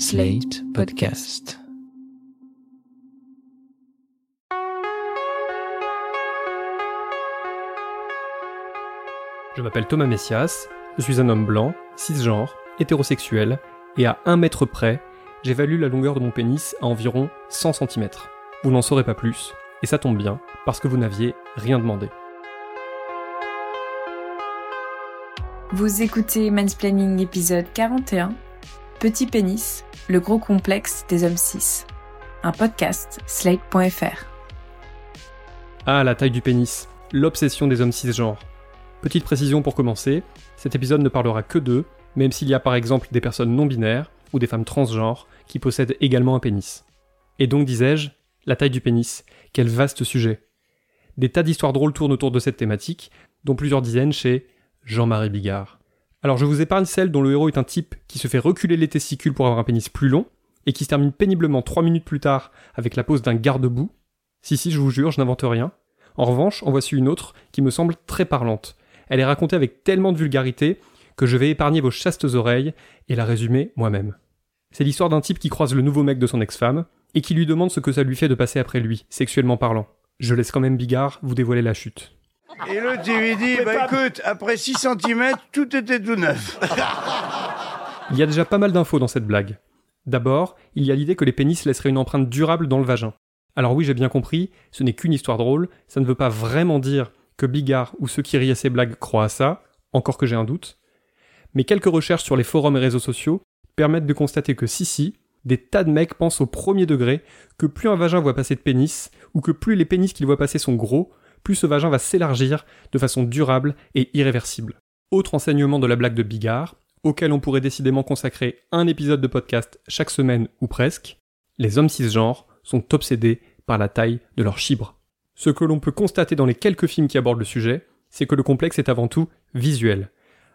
Slate Podcast. Je m'appelle Thomas Messias, je suis un homme blanc, cisgenre, hétérosexuel, et à un mètre près, j'évalue la longueur de mon pénis à environ 100 cm. Vous n'en saurez pas plus, et ça tombe bien, parce que vous n'aviez rien demandé. Vous écoutez Mansplaining épisode 41, Petit pénis, le gros complexe des hommes cis. Un podcast slate.fr. Ah, la taille du pénis, l'obsession des hommes cisgenres. Petite précision pour commencer, cet épisode ne parlera que d'eux, même s'il y a par exemple des personnes non binaires ou des femmes transgenres qui possèdent également un pénis. Et donc, disais-je, la taille du pénis, quel vaste sujet. Des tas d'histoires drôles tournent autour de cette thématique, dont plusieurs dizaines chez Jean-Marie Bigard. Alors je vous épargne celle dont le héros est un type qui se fait reculer les testicules pour avoir un pénis plus long, et qui se termine péniblement 3 minutes plus tard avec la pose d'un garde-boue. Si si, je vous jure, je n'invente rien. En revanche, en voici une autre qui me semble très parlante. Elle est racontée avec tellement de vulgarité que je vais épargner vos chastes oreilles et la résumer moi-même. C'est l'histoire d'un type qui croise le nouveau mec de son ex-femme et qui lui demande ce que ça lui fait de passer après lui, sexuellement parlant. Je laisse quand même Bigard vous dévoiler la chute. Et l'autre, il lui dit, bah écoute, après 6 cm, tout était tout neuf. Il y a déjà pas mal d'infos dans cette blague. D'abord, il y a l'idée que les pénis laisseraient une empreinte durable dans le vagin. Alors oui, j'ai bien compris, ce n'est qu'une histoire drôle, ça ne veut pas vraiment dire que Bigard ou ceux qui rient à ces blagues croient à ça, encore que j'ai un doute. Mais quelques recherches sur les forums et réseaux sociaux permettent de constater que si si, des tas de mecs pensent au premier degré que plus un vagin voit passer de pénis, ou que plus les pénis qu'il voit passer sont gros, plus ce vagin va s'élargir de façon durable et irréversible. Autre enseignement de la blague de Bigard, auquel on pourrait décidément consacrer un épisode de podcast chaque semaine ou presque, les hommes cisgenres sont obsédés par la taille de leur chibre. Ce que l'on peut constater dans les quelques films qui abordent le sujet, c'est que le complexe est avant tout visuel.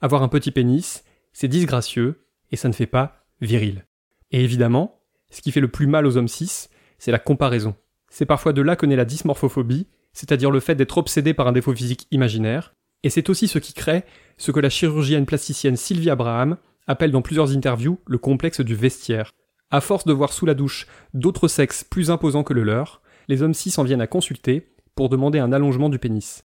Avoir un petit pénis, c'est disgracieux, et ça ne fait pas viril. Et évidemment, ce qui fait le plus mal aux hommes cis, c'est la comparaison. C'est parfois de là que naît la dysmorphophobie, c'est-à-dire le fait d'être obsédé par un défaut physique imaginaire, et c'est aussi ce qui crée ce que la chirurgienne plasticienne Sylvie Abraham appelle dans plusieurs interviews le complexe du vestiaire. À force de voir sous la douche d'autres sexes plus imposants que le leur, les hommes cis en viennent à consulter pour demander un allongement du pénis.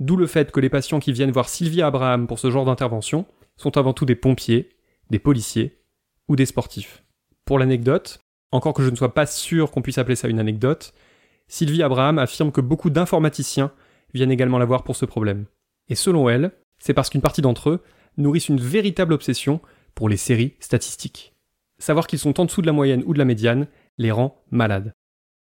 D'où le fait que les patients qui viennent voir Sylvie Abraham pour ce genre d'intervention sont avant tout des pompiers, des policiers ou des sportifs. Pour l'anecdote, encore que je ne sois pas sûr qu'on puisse appeler ça une anecdote, Sylvie Abraham affirme que beaucoup d'informaticiens viennent également la voir pour ce problème. Et selon elle, c'est parce qu'une partie d'entre eux nourrissent une véritable obsession pour les séries statistiques. Savoir qu'ils sont en dessous de la moyenne ou de la médiane les rend malades.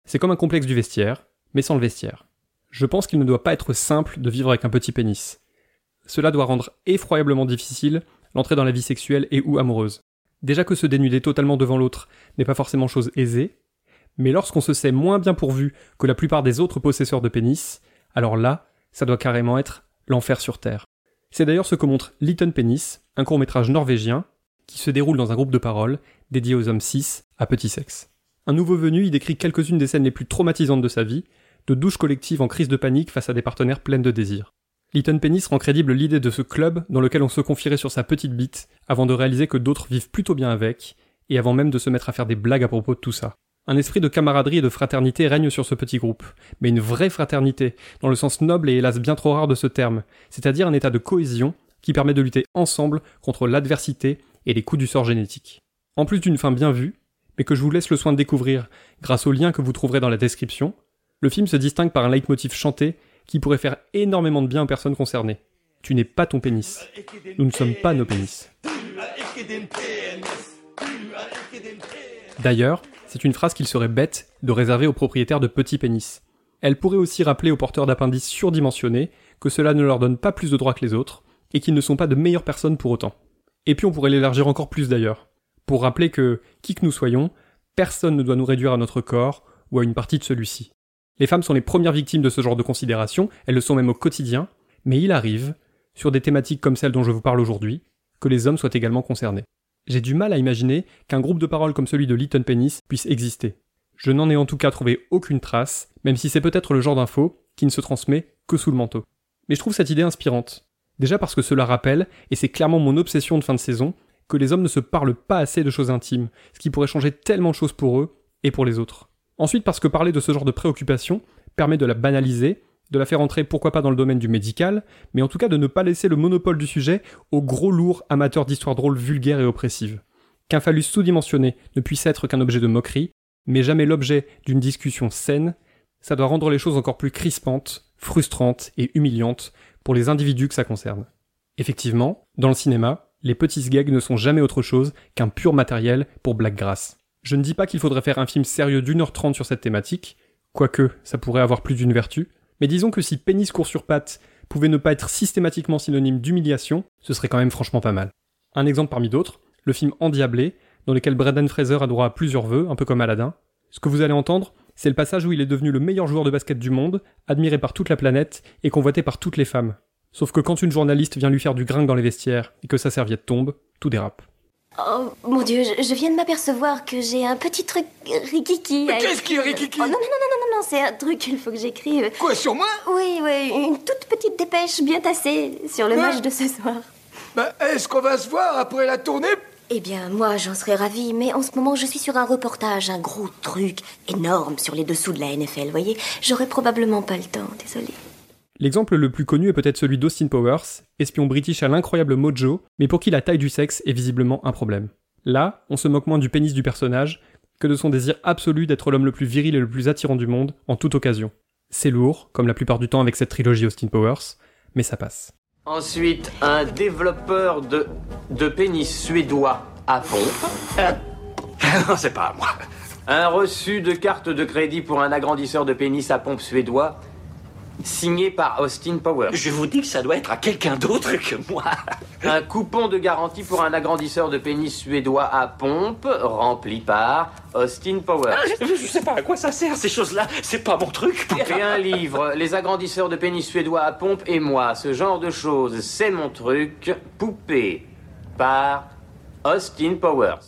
C'est comme un complexe du vestiaire, mais sans le vestiaire. Je pense qu'il ne doit pas être simple de vivre avec un petit pénis. Cela doit rendre effroyablement difficile l'entrée dans la vie sexuelle et ou amoureuse. Déjà que se dénuder totalement devant l'autre n'est pas forcément chose aisée, mais lorsqu'on se sait moins bien pourvu que la plupart des autres possesseurs de pénis, alors là, ça doit carrément être l'enfer sur Terre. C'est d'ailleurs ce que montre Little Penis, un court-métrage norvégien, qui se déroule dans un groupe de paroles dédié aux hommes cis à petit sexe. Un nouveau venu y décrit quelques-unes des scènes les plus traumatisantes de sa vie, de douches collectives en crise de panique face à des partenaires pleines de désirs. Little Penis rend crédible l'idée de ce club dans lequel on se confierait sur sa petite bite avant de réaliser que d'autres vivent plutôt bien avec, et avant même de se mettre à faire des blagues à propos de tout ça. Un esprit de camaraderie et de fraternité règne sur ce petit groupe, mais une vraie fraternité, dans le sens noble et hélas bien trop rare de ce terme, c'est-à-dire un état de cohésion qui permet de lutter ensemble contre l'adversité et les coups du sort génétique. En plus d'une fin bien vue, mais que je vous laisse le soin de découvrir grâce au lien que vous trouverez dans la description, le film se distingue par un leitmotiv chanté qui pourrait faire énormément de bien aux personnes concernées. Tu n'es pas ton pénis. Nous ne sommes pas nos pénis. D'ailleurs, c'est une phrase qu'il serait bête de réserver aux propriétaires de petits pénis. Elle pourrait aussi rappeler aux porteurs d'appendices surdimensionnés que cela ne leur donne pas plus de droits que les autres, et qu'ils ne sont pas de meilleures personnes pour autant. Et puis on pourrait l'élargir encore plus d'ailleurs, pour rappeler que, qui que nous soyons, personne ne doit nous réduire à notre corps ou à une partie de celui-ci. Les femmes sont les premières victimes de ce genre de considération, elles le sont même au quotidien, mais il arrive, sur des thématiques comme celle dont je vous parle aujourd'hui, que les hommes soient également concernés. J'ai du mal à imaginer qu'un groupe de paroles comme celui de Little Penis puisse exister. Je n'en ai en tout cas trouvé aucune trace, même si c'est peut-être le genre d'info qui ne se transmet que sous le manteau. Mais je trouve cette idée inspirante. Déjà parce que cela rappelle, et c'est clairement mon obsession de fin de saison, que les hommes ne se parlent pas assez de choses intimes, ce qui pourrait changer tellement de choses pour eux et pour les autres. Ensuite parce que parler de ce genre de préoccupation permet de la banaliser, de la faire entrer pourquoi pas dans le domaine du médical, mais en tout cas de ne pas laisser le monopole du sujet aux gros lourds amateurs d'histoires drôles vulgaires et oppressives. Qu'un phallus sous-dimensionné ne puisse être qu'un objet de moquerie, mais jamais l'objet d'une discussion saine, ça doit rendre les choses encore plus crispantes, frustrantes et humiliantes pour les individus que ça concerne. Effectivement, dans le cinéma, les petits gags ne sont jamais autre chose qu'un pur matériel pour blague grasse. Je ne dis pas qu'il faudrait faire un film sérieux d'une heure trente sur cette thématique, quoique ça pourrait avoir plus d'une vertu, mais disons que si pénis court sur pattes pouvait ne pas être systématiquement synonyme d'humiliation, ce serait quand même franchement pas mal. Un exemple parmi d'autres, le film Endiablé, dans lequel Brendan Fraser a droit à plusieurs vœux, un peu comme Aladdin. Ce que vous allez entendre, c'est le passage où il est devenu le meilleur joueur de basket du monde, admiré par toute la planète et convoité par toutes les femmes. Sauf que quand une journaliste vient lui faire du gringue dans les vestiaires et que sa serviette tombe, tout dérape. Oh mon dieu, je, je viens de m'apercevoir que j'ai un petit truc rikiki. Mais qu'est-ce qui est rikiki? Oh non, non, non, non, c'est un truc qu'il faut que j'écrive. Quoi, sur moi? Oui, oui, une toute petite dépêche bien tassée sur le match de ce soir. Bah, est-ce qu'on va se voir après la tournée? Eh bien, moi, j'en serais ravie, mais en ce moment, je suis sur un reportage, un gros truc énorme sur les dessous de la NFL, voyez? J'aurais probablement pas le temps, désolée. L'exemple le plus connu est peut-être celui d'Austin Powers, espion british à l'incroyable mojo, mais pour qui la taille du sexe est visiblement un problème. Là, on se moque moins du pénis du personnage que de son désir absolu d'être l'homme le plus viril et le plus attirant du monde en toute occasion. C'est lourd, comme la plupart du temps avec cette trilogie Austin Powers, mais ça passe. Ensuite, un développeur de, de pénis suédois à pompe. Non, c'est pas à moi. Un reçu de carte de crédit pour un agrandisseur de pénis à pompe suédois signé par Austin Powers. Je vous dis que ça doit être à quelqu'un d'autre que moi. Un coupon de garantie pour un agrandisseur de pénis suédois à pompe rempli par Austin Powers. Je, je sais pas à quoi ça sert ces choses-là. C'est pas mon truc. Et un livre, Les agrandisseurs de pénis suédois à pompe et moi, ce genre de choses, c'est mon truc, poupée, par Austin Powers.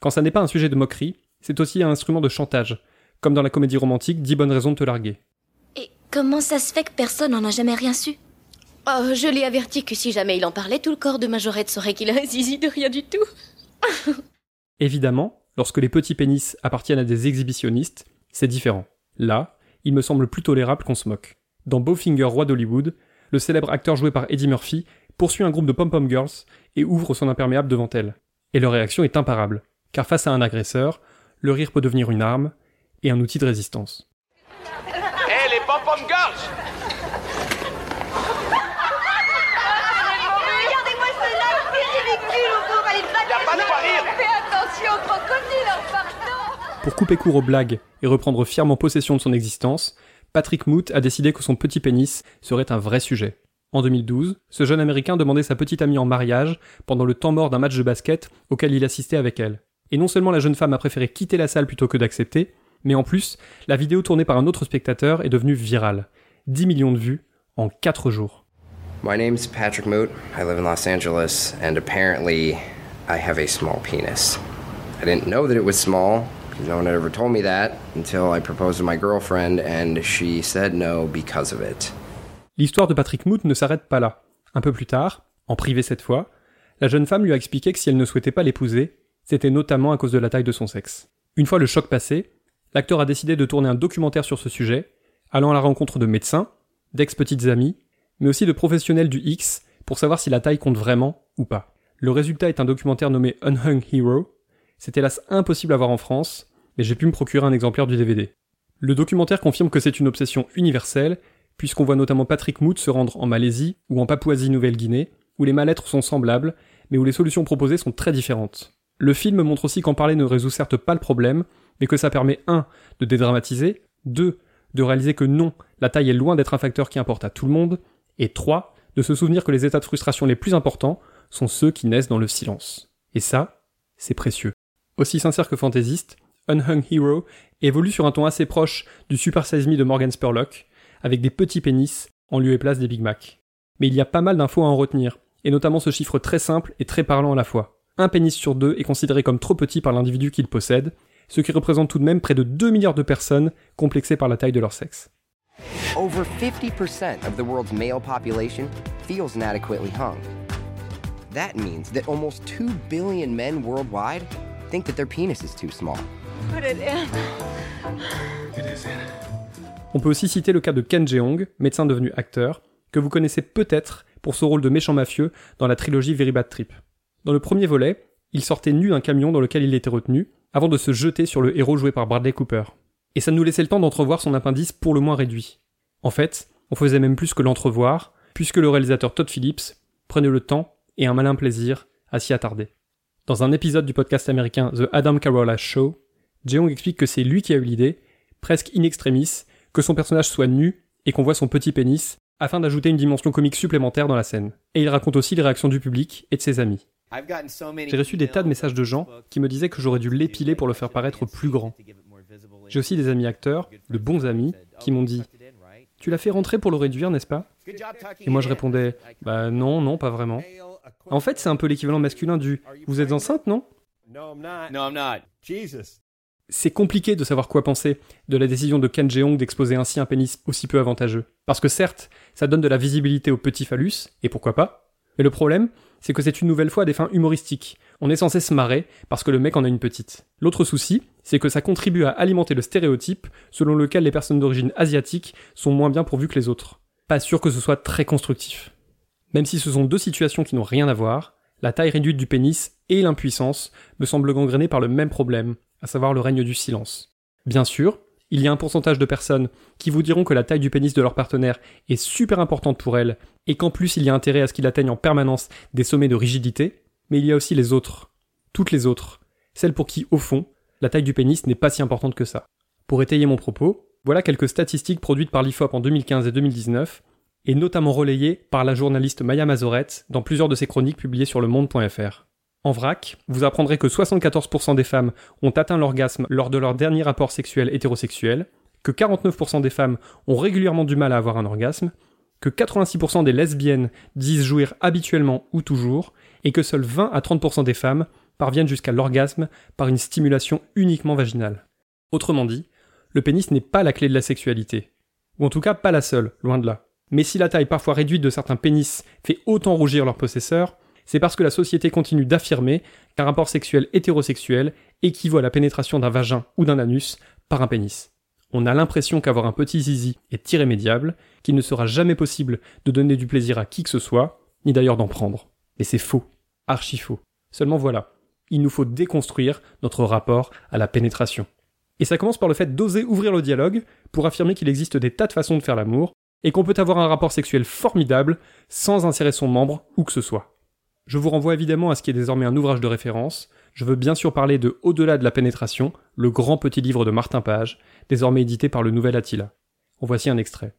Quand ça n'est pas un sujet de moquerie, c'est aussi un instrument de chantage, comme dans la comédie romantique 10 bonnes raisons de te larguer. Comment ça se fait que personne n'en a jamais rien su? Oh, je l'ai averti que si jamais il en parlait, tout le corps de Majorette saurait qu'il a un zizi de rien du tout. Évidemment, lorsque les petits pénis appartiennent à des exhibitionnistes, c'est différent. Là, il me semble plus tolérable qu'on se moque. Dans Bowfinger, roi d'Hollywood, le célèbre acteur joué par Eddie Murphy poursuit un groupe de pom-pom girls et ouvre son imperméable devant elles. Et leur réaction est imparable, car face à un agresseur, le rire peut devenir une arme et un outil de résistance. Hé, les pom-pom girls Regardez-moi cela, c'est ridicule, on peut aller Y a pas de quoi rire Fais attention au crocodile, en partant Pour couper court aux blagues et reprendre fièrement possession de son existence, Patrick Moot a décidé que son petit pénis serait un vrai sujet. En 2012, ce jeune américain demandait sa petite amie en mariage pendant le temps mort d'un match de basket auquel il assistait avec elle. Et non seulement la jeune femme a préféré quitter la salle plutôt que d'accepter, mais en plus, la vidéo tournée par un autre spectateur est devenue virale. 10 millions de vues en 4 jours. My name's Patrick Moot. I live in Los Angeles, and apparently, I have a small penis. I didn't know that it was small, no one had ever told me that until I proposed to my girlfriend, and she said no because of it. L'histoire de Patrick Moot ne s'arrête pas là. Un peu plus tard, en privé cette fois, la jeune femme lui a expliqué que si elle ne souhaitait pas l'épouser, c'était notamment à cause de la taille de son sexe. Une fois le choc passé, l'acteur a décidé de tourner un documentaire sur ce sujet, allant à la rencontre de médecins, d'ex-petites amies, mais aussi de professionnels du X pour savoir si la taille compte vraiment ou pas. Le résultat est un documentaire nommé Unhung Hero. C'est hélas impossible à voir en France, mais j'ai pu me procurer un exemplaire du DVD. Le documentaire confirme que c'est une obsession universelle, puisqu'on voit notamment Patrick Moot se rendre en Malaisie ou en Papouasie-Nouvelle-Guinée, où les mal-être sont semblables, mais où les solutions proposées sont très différentes. Le film montre aussi qu'en parler ne résout certes pas le problème, mais que ça permet 1. de dédramatiser, 2. de réaliser que non, la taille est loin d'être un facteur qui importe à tout le monde, et 3. de se souvenir que les états de frustration les plus importants sont ceux qui naissent dans le silence. Et ça, c'est précieux. Aussi sincère que fantaisiste, Unhung Hero évolue sur un ton assez proche du Super Size Me de Morgan Spurlock, avec des petits pénis en lieu et place des Big Mac. Mais il y a pas mal d'infos à en retenir, et notamment ce chiffre très simple et très parlant à la fois. Un pénis sur deux est considéré comme trop petit par l'individu qu'il possède, ce qui représente tout de même près de 2 milliards de personnes complexées par la taille de leur sexe. Over 50% of the world's male population feels inadequately hung. That means that almost 2 billion men worldwide think that their penis is too small. On peut aussi citer le cas de Ken Jeong, médecin devenu acteur, que vous connaissez peut-être pour son rôle de méchant mafieux dans la trilogie Very Bad Trip. Dans le premier volet, il sortait nu d'un camion dans lequel il était retenu, avant de se jeter sur le héros joué par Bradley Cooper. Et ça nous laissait le temps d'entrevoir son appendice pour le moins réduit. En fait, on faisait même plus que l'entrevoir, puisque le réalisateur Todd Phillips prenait le temps et un malin plaisir à s'y attarder. Dans un épisode du podcast américain The Adam Carolla Show, Jeong explique que c'est lui qui a eu l'idée, presque in extremis, que son personnage soit nu et qu'on voit son petit pénis, afin d'ajouter une dimension comique supplémentaire dans la scène. Et il raconte aussi les réactions du public et de ses amis. J'ai reçu des tas de messages de gens qui me disaient que j'aurais dû l'épiler pour le faire paraître plus grand. J'ai aussi des amis acteurs, de bons amis, qui m'ont dit Tu l'as fait rentrer pour le réduire, n'est-ce pas? Et moi je répondais Bah non, non, pas vraiment. En fait, c'est un peu l'équivalent masculin du Vous êtes enceinte, non? C'est compliqué de savoir quoi penser de la décision de Ken Jeong d'exposer ainsi un pénis aussi peu avantageux. Parce que certes, ça donne de la visibilité au petit phallus, et pourquoi pas, mais le problème, c'est que c'est une nouvelle fois des fins humoristiques. On est censé se marrer parce que le mec en a une petite. L'autre souci, c'est que ça contribue à alimenter le stéréotype selon lequel les personnes d'origine asiatique sont moins bien pourvues que les autres. Pas sûr que ce soit très constructif. Même si ce sont deux situations qui n'ont rien à voir, la taille réduite du pénis et l'impuissance me semblent gangrénées par le même problème, à savoir le règne du silence. Bien sûr, il y a un pourcentage de personnes qui vous diront que la taille du pénis de leur partenaire est super importante pour elles, et qu'en plus il y a intérêt à ce qu'il atteigne en permanence des sommets de rigidité, mais il y a aussi les autres. Toutes les autres. Celles pour qui, au fond, la taille du pénis n'est pas si importante que ça. Pour étayer mon propos, voilà quelques statistiques produites par l'IFOP en 2015 et 2019, et notamment relayées par la journaliste Maya Mazoret dans plusieurs de ses chroniques publiées sur le monde.fr. En vrac, vous apprendrez que 74% des femmes ont atteint l'orgasme lors de leur dernier rapport sexuel hétérosexuel, que 49% des femmes ont régulièrement du mal à avoir un orgasme, que 86% des lesbiennes disent jouir habituellement ou toujours, et que seuls 20 à 30% des femmes parviennent jusqu'à l'orgasme par une stimulation uniquement vaginale. Autrement dit, le pénis n'est pas la clé de la sexualité. Ou en tout cas pas la seule, loin de là. Mais si la taille parfois réduite de certains pénis fait autant rougir leurs possesseurs, c'est parce que la société continue d'affirmer qu'un rapport sexuel hétérosexuel équivaut à la pénétration d'un vagin ou d'un anus par un pénis. On a l'impression qu'avoir un petit zizi est irrémédiable, qu'il ne sera jamais possible de donner du plaisir à qui que ce soit, ni d'ailleurs d'en prendre. Mais c'est faux, archi faux. Seulement voilà, il nous faut déconstruire notre rapport à la pénétration. Et ça commence par le fait d'oser ouvrir le dialogue pour affirmer qu'il existe des tas de façons de faire l'amour, et qu'on peut avoir un rapport sexuel formidable sans insérer son membre où que ce soit. Je vous renvoie évidemment à ce qui est désormais un ouvrage de référence. Je veux bien sûr parler de Au-delà de la pénétration, le grand petit livre de Martin Page, désormais édité par le Nouvel Attila. En voici un extrait.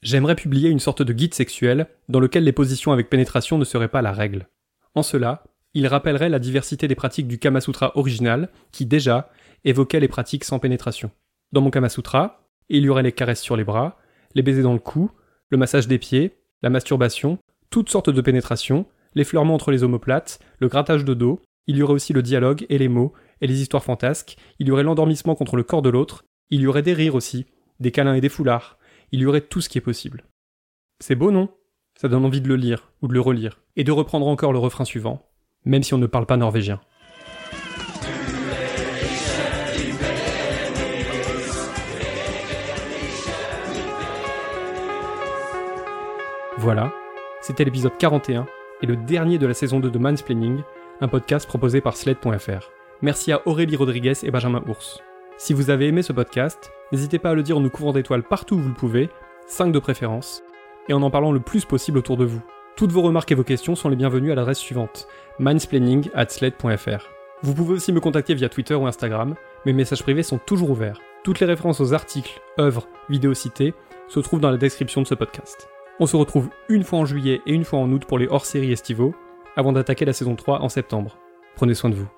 J'aimerais publier une sorte de guide sexuel dans lequel les positions avec pénétration ne seraient pas la règle. En cela, il rappellerait la diversité des pratiques du Kama Sutra original qui déjà évoquait les pratiques sans pénétration. Dans mon Kama Sutra, il y aurait les caresses sur les bras, les baisers dans le cou, le massage des pieds, la masturbation, toutes sortes de pénétrations, l'effleurement entre les omoplates, le grattage de dos, il y aurait aussi le dialogue et les mots, et les histoires fantasques, il y aurait l'endormissement contre le corps de l'autre, il y aurait des rires aussi, des câlins et des foulards, il y aurait tout ce qui est possible. C'est beau, non? Ça donne envie de le lire, ou de le relire, et de reprendre encore le refrain suivant, même si on ne parle pas norvégien. Voilà, c'était l'épisode 41 et le dernier de la saison 2 de Mansplaining, un podcast proposé par Sled.fr. Merci à Aurélie Rodriguez et Benjamin Ours. Si vous avez aimé ce podcast, n'hésitez pas à le dire en nous couvrant d'étoiles partout où vous le pouvez, 5 de préférence, et en en parlant le plus possible autour de vous. Toutes vos remarques et vos questions sont les bienvenues à l'adresse suivante mansplaining at sled.fr. Vous pouvez aussi me contacter via Twitter ou Instagram, mes messages privés sont toujours ouverts. Toutes les références aux articles, œuvres, vidéos citées se trouvent dans la description de ce podcast. On se retrouve une fois en juillet et une fois en août pour les hors-séries estivaux, avant d'attaquer la saison 3 en septembre. Prenez soin de vous.